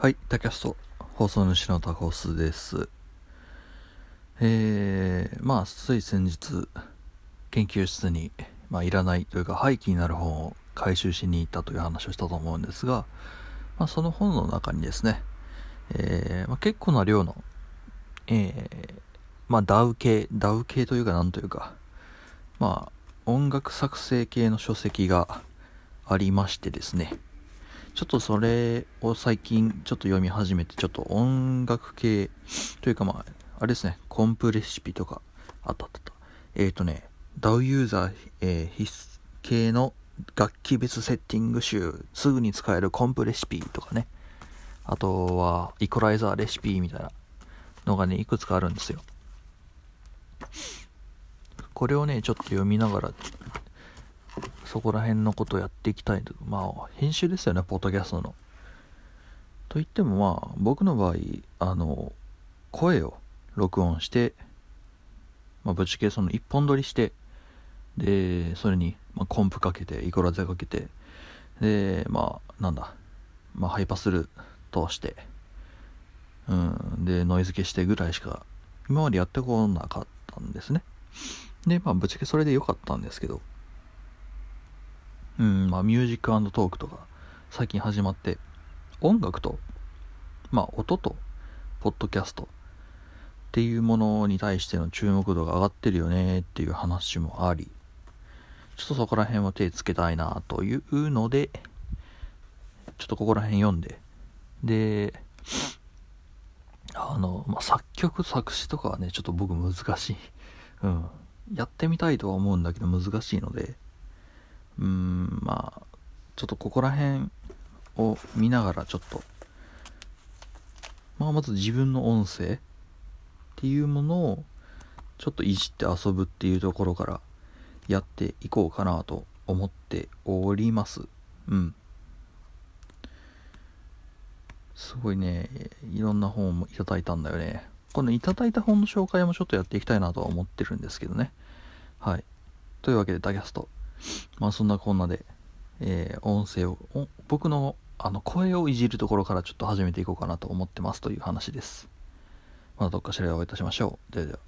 はい、タキャスト放送主のタコスです。えー、まあ、つい先日、研究室に、まあ、いらないというか廃棄になる本を回収しに行ったという話をしたと思うんですが、まあ、その本の中にですね、えーまあ、結構な量の、えー、まあ、 DAW 系、 DAW 系というかなんというか、まあ、音楽作成系の書籍がありましてですね、ちょっとそれを最近ちょっと読み始めて、ちょっと音楽系というかまあ、あれですね、コンプレシピとか、あったあったあった。えっ、ー、とね、DAW ユーザー、えー、必須系の楽器別セッティング集、すぐに使えるコンプレシピとかね、あとはイコライザーレシピみたいなのがね、いくつかあるんですよ。これをね、ちょっと読みながら、そこら辺のことをやっていきたい。まあ、編集ですよね、ポッドキャストの。といってもまあ、僕の場合、あの、声を録音して、まあ、ぶちゃけその一本撮りして、で、それに、まあ、コンプかけて、イコラゼかけて、で、まあ、なんだ、まあ、ハイパスルー通して、うん、で、ノイズ消してぐらいしか、今までやってこなかったんですね。で、まあ、ぶっちゃけそれで良かったんですけど、うん、まあ、ミュージックトークとか、最近始まって、音楽と、まあ、音と、ポッドキャストっていうものに対しての注目度が上がってるよねっていう話もあり、ちょっとそこら辺を手つけたいなというので、ちょっとここら辺読んで、で、あの、まあ、作曲、作詞とかはね、ちょっと僕難しい。うん。やってみたいとは思うんだけど難しいので、うん、まあ、ちょっとここら辺を見ながらちょっと、まあ、まず自分の音声っていうものをちょっといじって遊ぶっていうところからやっていこうかなと思っております。うん。すごいね、いろんな本もいただいたんだよね。このいただいた本の紹介もちょっとやっていきたいなとは思ってるんですけどね。はい。というわけで、ダキャスト。まあそんなこんなで、えー、音声を、僕のあの声をいじるところからちょっと始めていこうかなと思ってますという話です。またどっかしらでお会いいたしましょう。ではでは。